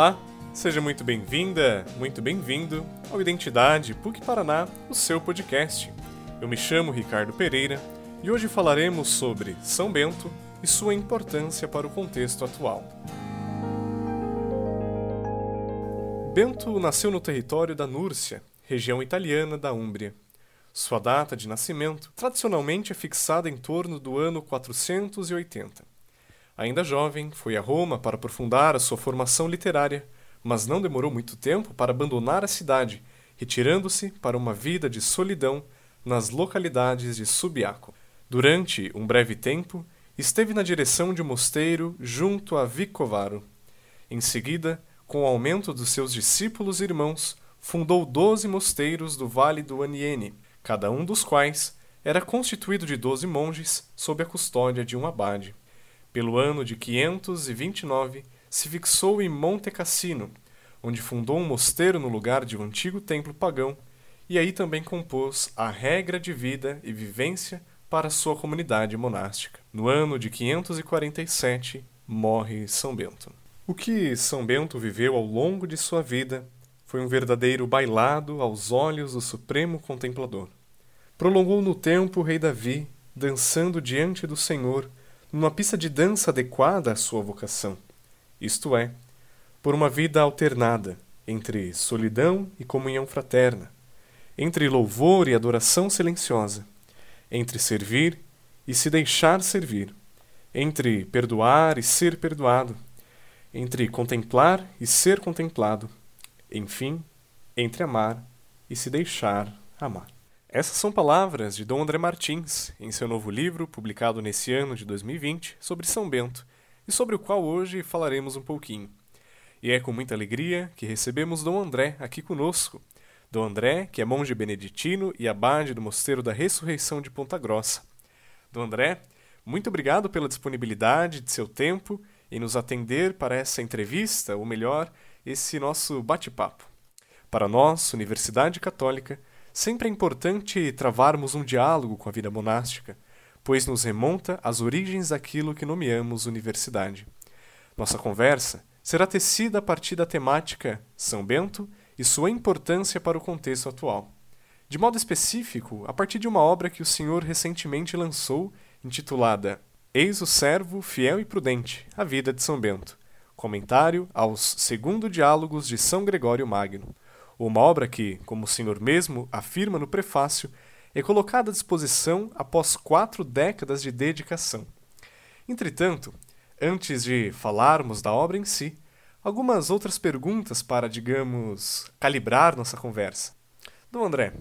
Olá, seja muito bem-vinda, muito bem-vindo ao Identidade PUC Paraná, o seu podcast. Eu me chamo Ricardo Pereira e hoje falaremos sobre São Bento e sua importância para o contexto atual. Bento nasceu no território da Núrcia, região italiana da Úmbria. Sua data de nascimento tradicionalmente é fixada em torno do ano 480. Ainda jovem, foi a Roma para aprofundar a sua formação literária, mas não demorou muito tempo para abandonar a cidade, retirando-se para uma vida de solidão nas localidades de Subiaco. Durante um breve tempo, esteve na direção de um mosteiro junto a Vicovaro. Em seguida, com o aumento dos seus discípulos e irmãos, fundou doze mosteiros do Vale do Aniene, cada um dos quais era constituído de doze monges sob a custódia de um abade. Pelo ano de 529, se fixou em Monte Cassino, onde fundou um mosteiro no lugar de um antigo templo pagão, e aí também compôs a regra de vida e vivência para sua comunidade monástica. No ano de 547, morre São Bento. O que São Bento viveu ao longo de sua vida foi um verdadeiro bailado aos olhos do Supremo Contemplador. Prolongou no tempo o rei Davi, dançando diante do Senhor, numa pista de dança adequada à sua vocação, isto é, por uma vida alternada entre solidão e comunhão fraterna, entre louvor e adoração silenciosa, entre servir e se deixar servir, entre perdoar e ser perdoado, entre contemplar e ser contemplado, enfim, entre amar e se deixar amar. Essas são palavras de Dom André Martins, em seu novo livro, publicado nesse ano de 2020, sobre São Bento, e sobre o qual hoje falaremos um pouquinho. E é com muita alegria que recebemos Dom André aqui conosco. Dom André, que é monge beneditino e abade do Mosteiro da Ressurreição de Ponta Grossa. Dom André, muito obrigado pela disponibilidade de seu tempo em nos atender para essa entrevista, ou melhor, esse nosso bate-papo. Para nós, Universidade Católica, sempre é importante travarmos um diálogo com a vida monástica, pois nos remonta às origens daquilo que nomeamos universidade. Nossa conversa será tecida a partir da temática São Bento e sua importância para o contexto atual. De modo específico, a partir de uma obra que o senhor recentemente lançou, intitulada Eis o Servo Fiel e Prudente, a Vida de São Bento, comentário aos Segundo Diálogos de São Gregório Magno, uma obra que, como o senhor mesmo afirma no prefácio, é colocada à disposição após quatro décadas de dedicação. Entretanto, antes de falarmos da obra em si, algumas outras perguntas para, digamos, calibrar nossa conversa. Dom André,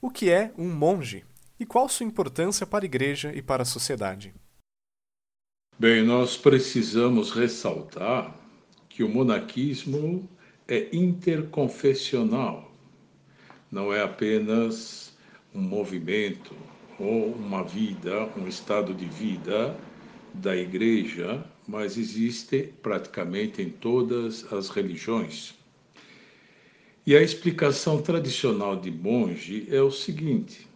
o que é um monge e qual sua importância para a igreja e para a sociedade? Bem, nós precisamos ressaltar que o monaquismo é interconfessional, não é apenas um movimento ou uma vida, um estado de vida da igreja, mas existe praticamente em todas as religiões. E a explicação tradicional de monge é o seguinte: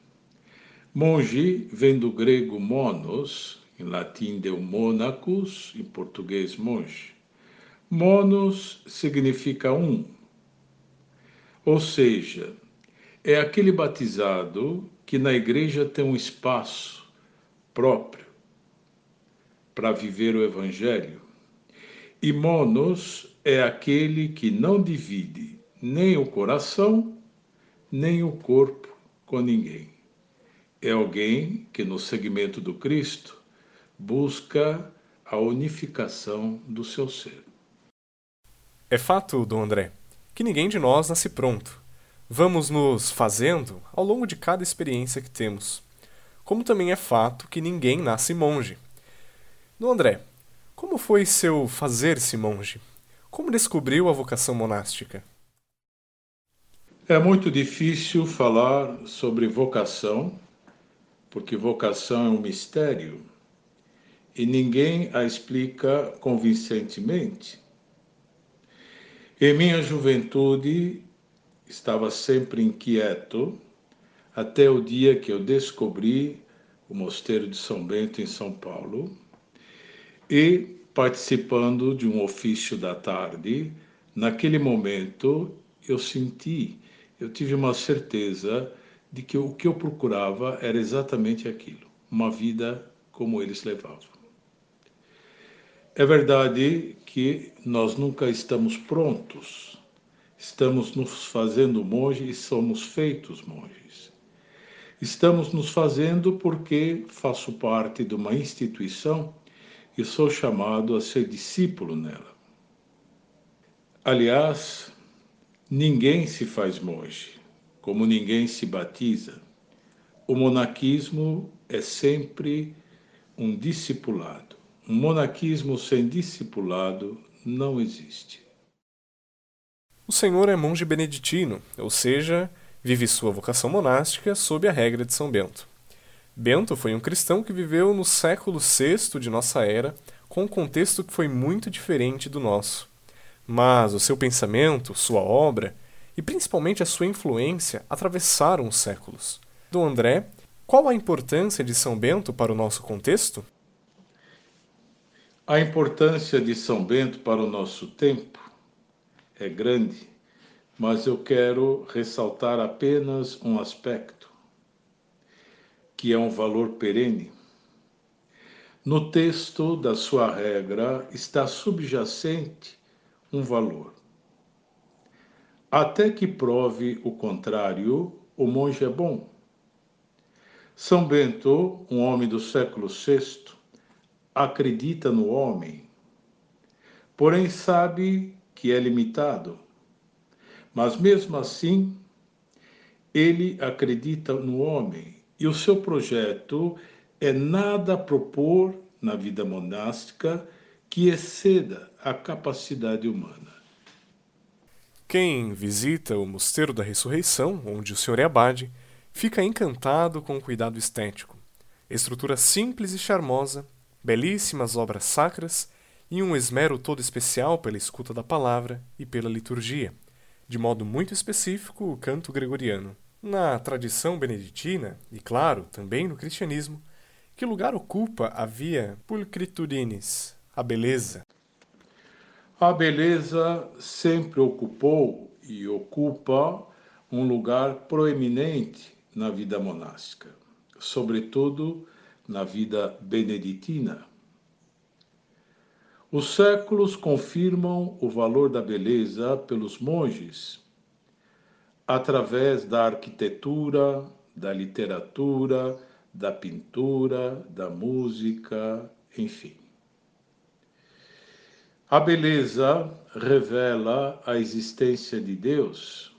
monge vem do grego monos, em latim deu monacus, em português monge. Monos significa um, ou seja, é aquele batizado que na igreja tem um espaço próprio para viver o evangelho. E monos é aquele que não divide nem o coração, nem o corpo com ninguém. É alguém que, no segmento do Cristo, busca a unificação do seu ser. É fato, Dom André, que ninguém de nós nasce pronto. Vamos nos fazendo ao longo de cada experiência que temos. Como também é fato que ninguém nasce monge. Dom André, como foi seu fazer-se monge? Como descobriu a vocação monástica? É muito difícil falar sobre vocação, porque vocação é um mistério e ninguém a explica convincentemente. Em minha juventude, estava sempre inquieto, até o dia que eu descobri o Mosteiro de São Bento, em São Paulo, e participando de um ofício da tarde naquele momento eu senti, eu tive uma certeza de que o que eu procurava era exatamente aquilo, uma vida como eles levavam. É verdade que nós nunca estamos prontos, estamos nos fazendo monges e somos feitos monges. Estamos nos fazendo porque faço parte de uma instituição e sou chamado a ser discípulo nela. Aliás, ninguém se faz monge, como ninguém se batiza. O monaquismo é sempre um discipulado. Um monaquismo sem discipulado não existe. O senhor é monge beneditino, ou seja, vive sua vocação monástica sob a regra de São Bento. Bento foi um cristão que viveu no século VI de nossa era, com um contexto que foi muito diferente do nosso. Mas o seu pensamento, sua obra e principalmente a sua influência atravessaram os séculos. Dom André, qual a importância de São Bento para o nosso contexto? A importância de São Bento para o nosso tempo é grande, mas eu quero ressaltar apenas um aspecto, que é um valor perene. No texto da sua regra está subjacente um valor. Até que prove o contrário, o monge é bom. São Bento, um homem do século VI, acredita no homem, porém sabe que é limitado. Mas mesmo assim, ele acredita no homem e o seu projeto é nada propor na vida monástica que exceda a capacidade humana. Quem visita o Mosteiro da Ressurreição, onde o Senhor é abade, fica encantado com o cuidado estético. Estrutura simples e charmosa, belíssimas obras sacras e um esmero todo especial pela escuta da palavra e pela liturgia, de modo muito específico o canto gregoriano. Na tradição beneditina, e claro, também no cristianismo, que lugar ocupa a via pulchritudinis, a beleza. A beleza sempre ocupou e ocupa um lugar proeminente na vida monástica, sobretudo na vida beneditina. Os séculos confirmam o valor da beleza pelos monges através da arquitetura, da literatura, da pintura, da música, enfim. A beleza revela a existência de Deus.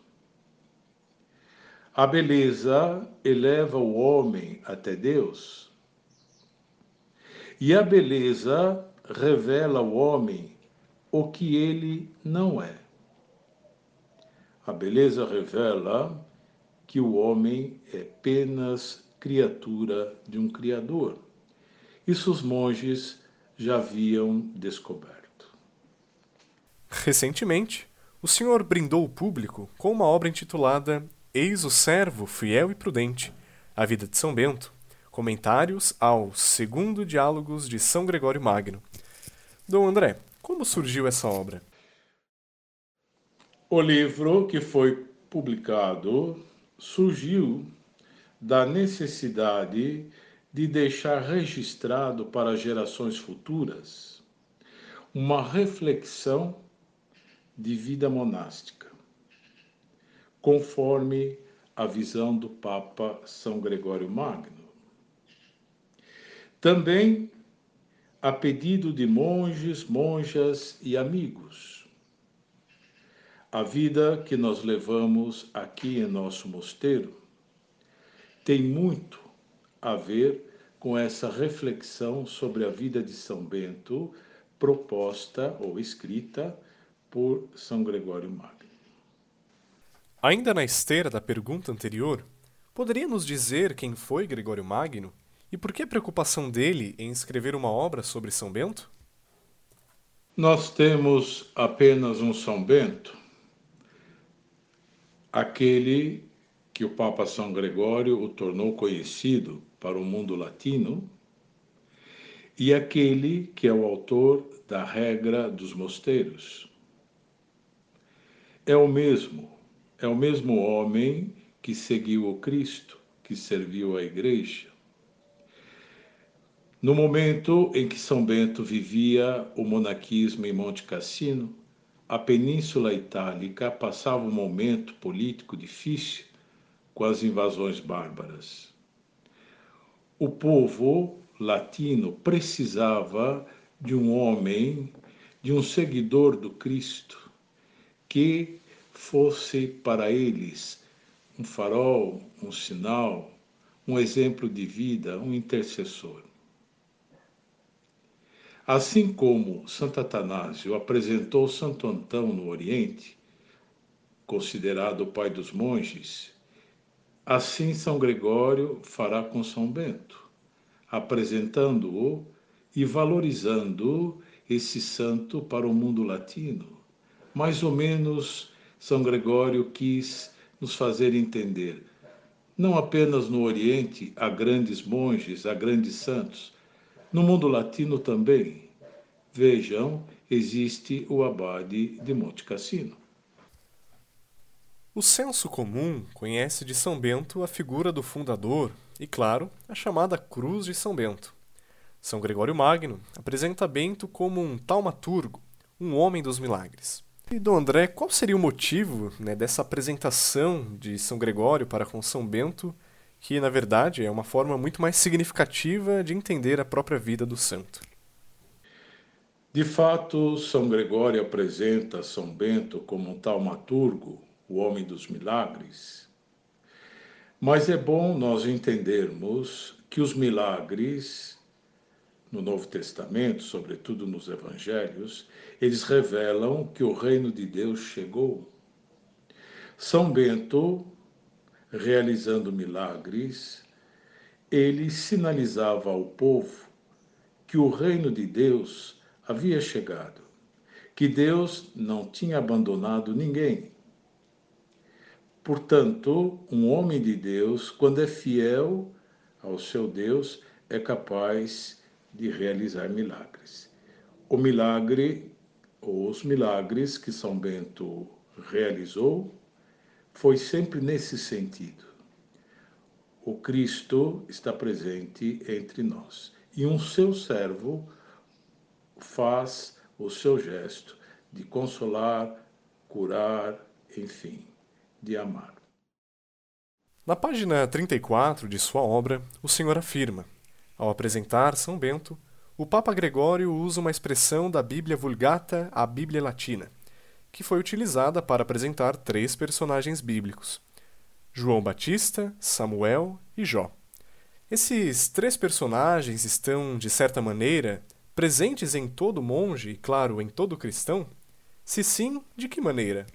A beleza eleva o homem até Deus. E a beleza revela ao homem o que ele não é. A beleza revela que o homem é apenas criatura de um Criador. Isso os monges já haviam descoberto. Recentemente, o senhor brindou o público com uma obra intitulada Eis o Servo Fiel e Prudente, a Vida de São Bento, comentários ao Segundo Diálogos de São Gregório Magno. Dom André, como surgiu essa obra? O livro que foi publicado surgiu da necessidade de deixar registrado para gerações futuras uma reflexão de vida monástica, conforme a visão do Papa São Gregório Magno. Também a pedido de monges, monjas e amigos. A vida que nós levamos aqui em nosso mosteiro tem muito a ver com essa reflexão sobre a vida de São Bento, proposta ou escrita por São Gregório Magno. Ainda na esteira da pergunta anterior, poderia nos dizer quem foi Gregório Magno e por que a preocupação dele em escrever uma obra sobre São Bento? Nós temos apenas um São Bento, aquele que o Papa São Gregório o tornou conhecido para o mundo latino, e aquele que é o autor da regra dos mosteiros. é o mesmo, é o mesmo homem que seguiu o Cristo, que serviu a igreja. No momento em que São Bento vivia o monaquismo em Monte Cassino, a Península Itálica passava um momento político difícil com as invasões bárbaras. O povo latino precisava de um homem, de um seguidor do Cristo, que fosse para eles um farol, um sinal, um exemplo de vida, um intercessor. Assim como Santo Atanásio apresentou Santo Antão no Oriente, considerado o pai dos monges, assim São Gregório fará com São Bento, apresentando-o e valorizando esse santo para o mundo latino. Mais ou menos São Gregório quis nos fazer entender. Não apenas no Oriente há grandes monges, há grandes santos. No mundo latino também. Vejam, existe o abade de Monte Cassino. O senso comum conhece de São Bento a figura do fundador e, claro, a chamada Cruz de São Bento. São Gregório Magno apresenta Bento como um taumaturgo, um homem dos milagres. E Dom André, qual seria o motivo né, dessa apresentação de São Gregório para com São Bento, que na verdade é uma forma muito mais significativa de entender a própria vida do santo? De fato, São Gregório apresenta São Bento como um taumaturgo, o homem dos milagres. Mas é bom nós entendermos que os milagres no Novo Testamento, sobretudo nos Evangelhos, eles revelam que o reino de Deus chegou. São Bento, realizando milagres, ele sinalizava ao povo que o reino de Deus havia chegado, que Deus não tinha abandonado ninguém. Portanto, um homem de Deus, quando é fiel ao seu Deus, é capaz de realizar milagres. O milagre, ou os milagres que São Bento realizou, foi sempre nesse sentido. O Cristo está presente entre nós e um seu servo faz o seu gesto de consolar, curar, enfim, de amar. Na página 34 de sua obra, o Senhor afirma: ao apresentar São Bento, o Papa Gregório usa uma expressão da Bíblia Vulgata à Bíblia Latina, que foi utilizada para apresentar três personagens bíblicos: João Batista, Samuel e Jó. Esses três personagens estão, de certa maneira, presentes em todo monge e, claro, em todo cristão? Se sim, de que maneira?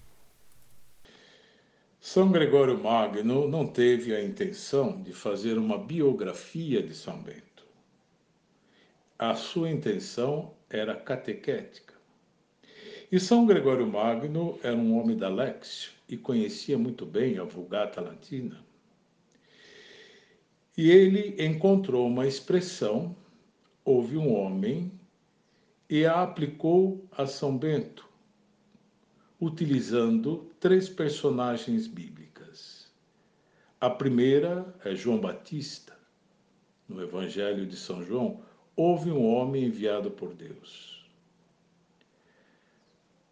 São Gregório Magno não teve a intenção de fazer uma biografia de São Bento a sua intenção era catequética. E São Gregório Magno era um homem da Lexio e conhecia muito bem a Vulgata Latina. E ele encontrou uma expressão, houve um homem, e a aplicou a São Bento, utilizando três personagens bíblicas. A primeira é João Batista, no Evangelho de São João, houve um homem enviado por Deus.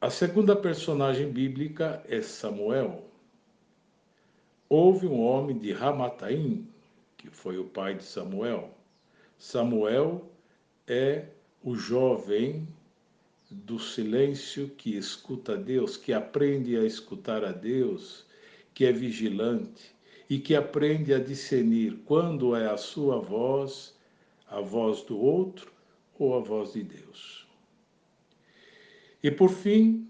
A segunda personagem bíblica é Samuel. Houve um homem de Ramataim, que foi o pai de Samuel. Samuel é o jovem do silêncio que escuta a Deus, que aprende a escutar a Deus, que é vigilante e que aprende a discernir quando é a sua voz a voz do outro ou a voz de Deus. E por fim,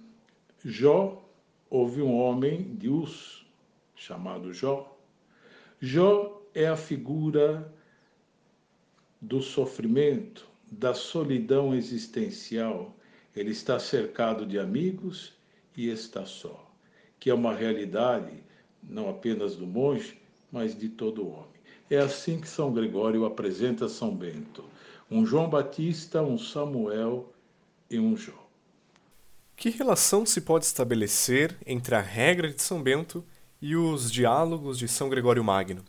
Jó houve um homem de Uz, chamado Jó. Jó é a figura do sofrimento, da solidão existencial. Ele está cercado de amigos e está só, que é uma realidade não apenas do monge, mas de todo homem. É assim que São Gregório apresenta São Bento: um João Batista, um Samuel e um Jó. Que relação se pode estabelecer entre a regra de São Bento e os diálogos de São Gregório Magno?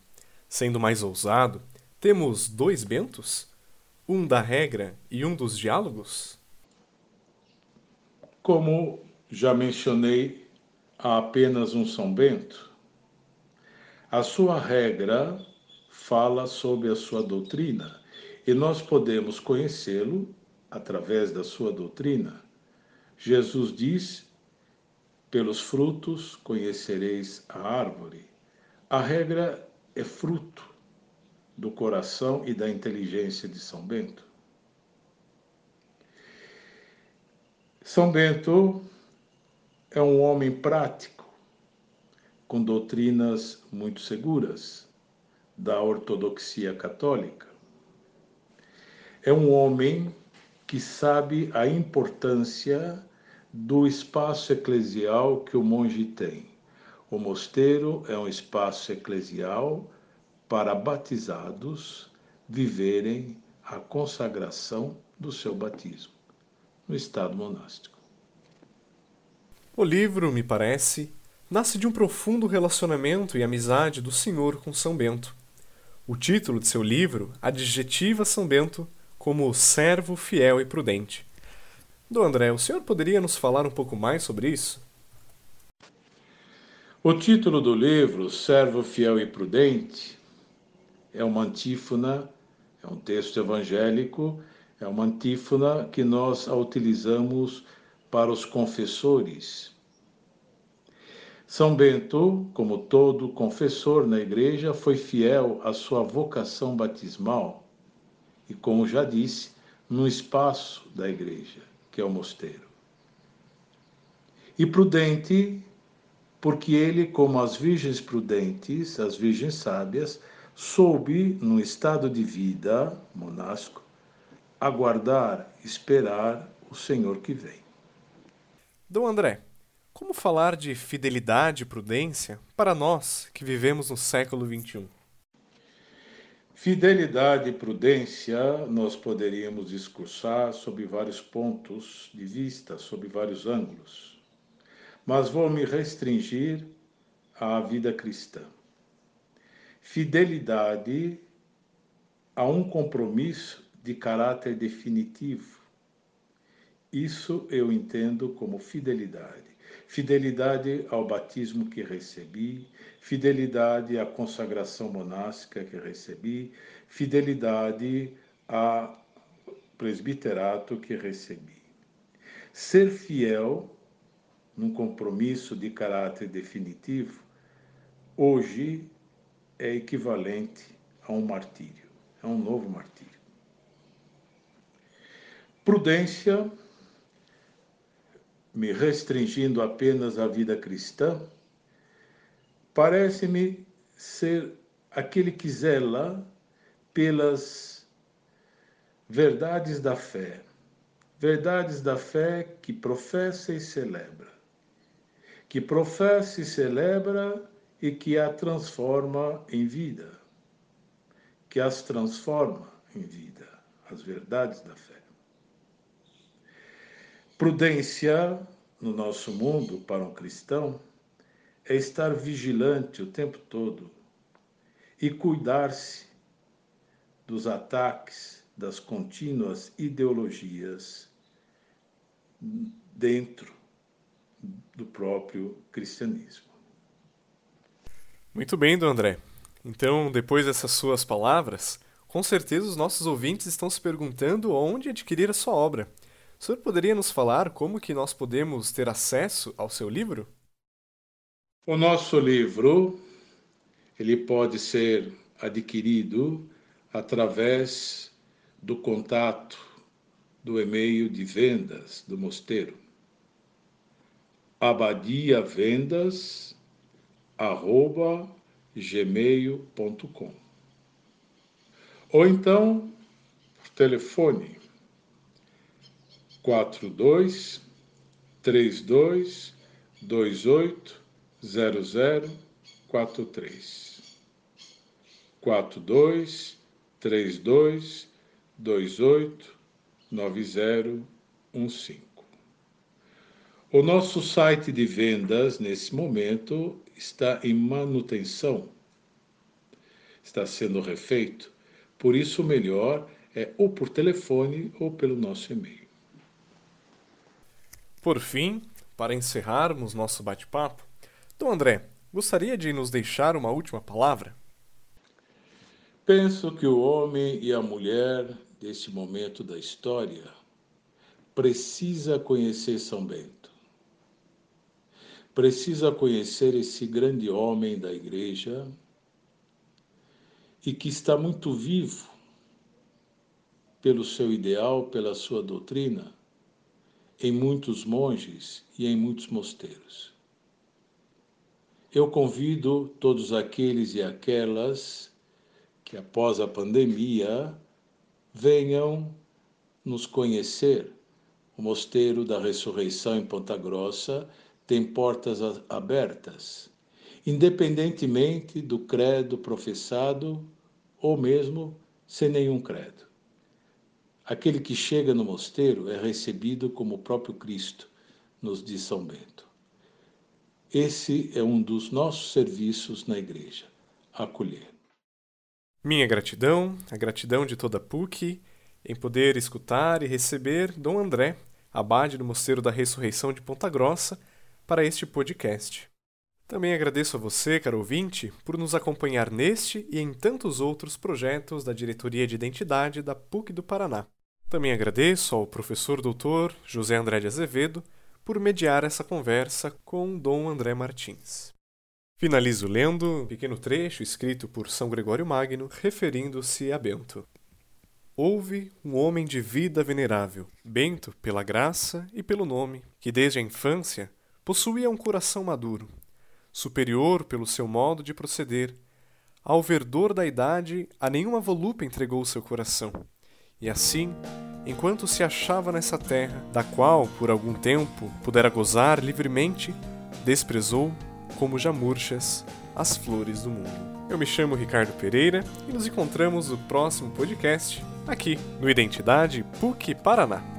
Sendo mais ousado, temos dois Bentos? Um da regra e um dos diálogos? Como já mencionei, há apenas um São Bento. A sua regra fala sobre a sua doutrina e nós podemos conhecê-lo através da sua doutrina. Jesus diz: pelos frutos conhecereis a árvore. A regra é fruto do coração e da inteligência de São Bento. São Bento é um homem prático, com doutrinas muito seguras da ortodoxia católica. É um homem que sabe a importância do espaço eclesial que o monge tem. O mosteiro é um espaço eclesial para batizados viverem a consagração do seu batismo no estado monástico. O livro, me parece, nasce de um profundo relacionamento e amizade do senhor com São Bento. O título de seu livro adjetiva São Bento como servo fiel e prudente. Do André, o senhor poderia nos falar um pouco mais sobre isso? O título do livro, Servo Fiel e Prudente, é uma antífona, é um texto evangélico, é uma antífona que nós a utilizamos para os confessores. São Bento, como todo confessor na igreja, foi fiel à sua vocação batismal e, como já disse, no espaço da igreja, que é o mosteiro. E prudente, porque ele, como as virgens prudentes, as virgens sábias, soube, num estado de vida monástico, aguardar, esperar o Senhor que vem. Dom André, como falar de fidelidade e prudência para nós que vivemos no século XXI? Fidelidade e prudência, nós poderíamos discursar sobre vários pontos de vista, sobre vários ângulos, mas vou me restringir à vida cristã. Fidelidade a um compromisso de caráter definitivo. Isso eu entendo como fidelidade. Fidelidade ao batismo que recebi, fidelidade à consagração monástica que recebi, fidelidade ao presbiterato que recebi. Ser fiel num compromisso de caráter definitivo, hoje é equivalente a um martírio, a um novo martírio. Prudência, me restringindo apenas à vida cristã, parece-me ser aquele que zela pelas verdades da fé, verdades da fé que professa e celebra, que professa e celebra e que a transforma em vida, que as transforma em vida, as verdades da fé. Prudência no nosso mundo para um cristão é estar vigilante o tempo todo e cuidar-se dos ataques das contínuas ideologias dentro do próprio cristianismo. Muito bem, do André. Então, depois dessas suas palavras, com certeza os nossos ouvintes estão se perguntando onde adquirir a sua obra. O senhor poderia nos falar como que nós podemos ter acesso ao seu livro? O nosso livro ele pode ser adquirido através do contato do e-mail de vendas do mosteiro. abadiavendas@gmail.com ou então telefone 42 32 28 0043 42 32 28 9015 O nosso site de vendas, nesse momento, está em manutenção, está sendo refeito. Por isso, o melhor é ou por telefone ou pelo nosso e-mail. Por fim, para encerrarmos nosso bate-papo, Dom André, gostaria de nos deixar uma última palavra? Penso que o homem e a mulher deste momento da história precisa conhecer São Bento. Precisa conhecer esse grande homem da igreja e que está muito vivo pelo seu ideal, pela sua doutrina, em muitos monges e em muitos mosteiros. Eu convido todos aqueles e aquelas que, após a pandemia, venham nos conhecer. O Mosteiro da Ressurreição em Ponta Grossa tem portas abertas, independentemente do credo professado ou mesmo sem nenhum credo. Aquele que chega no mosteiro é recebido como o próprio Cristo, nos diz São Bento. Esse é um dos nossos serviços na igreja, acolher. Minha gratidão, a gratidão de toda a PUC, em poder escutar e receber Dom André, abade do Mosteiro da Ressurreição de Ponta Grossa, para este podcast. Também agradeço a você, caro ouvinte, por nos acompanhar neste e em tantos outros projetos da Diretoria de Identidade da PUC do Paraná. Também agradeço ao professor doutor José André de Azevedo por mediar essa conversa com Dom André Martins. Finalizo lendo um pequeno trecho escrito por São Gregório Magno, referindo-se a Bento. Houve um homem de vida venerável, Bento, pela graça e pelo nome, que desde a infância possuía um coração maduro, superior pelo seu modo de proceder. Ao verdor da idade, a nenhuma volúpia entregou seu coração e assim, enquanto se achava nessa terra, da qual por algum tempo pudera gozar livremente, desprezou, como já murchas, as flores do mundo. Eu me chamo Ricardo Pereira e nos encontramos no próximo podcast, aqui no Identidade PUC Paraná.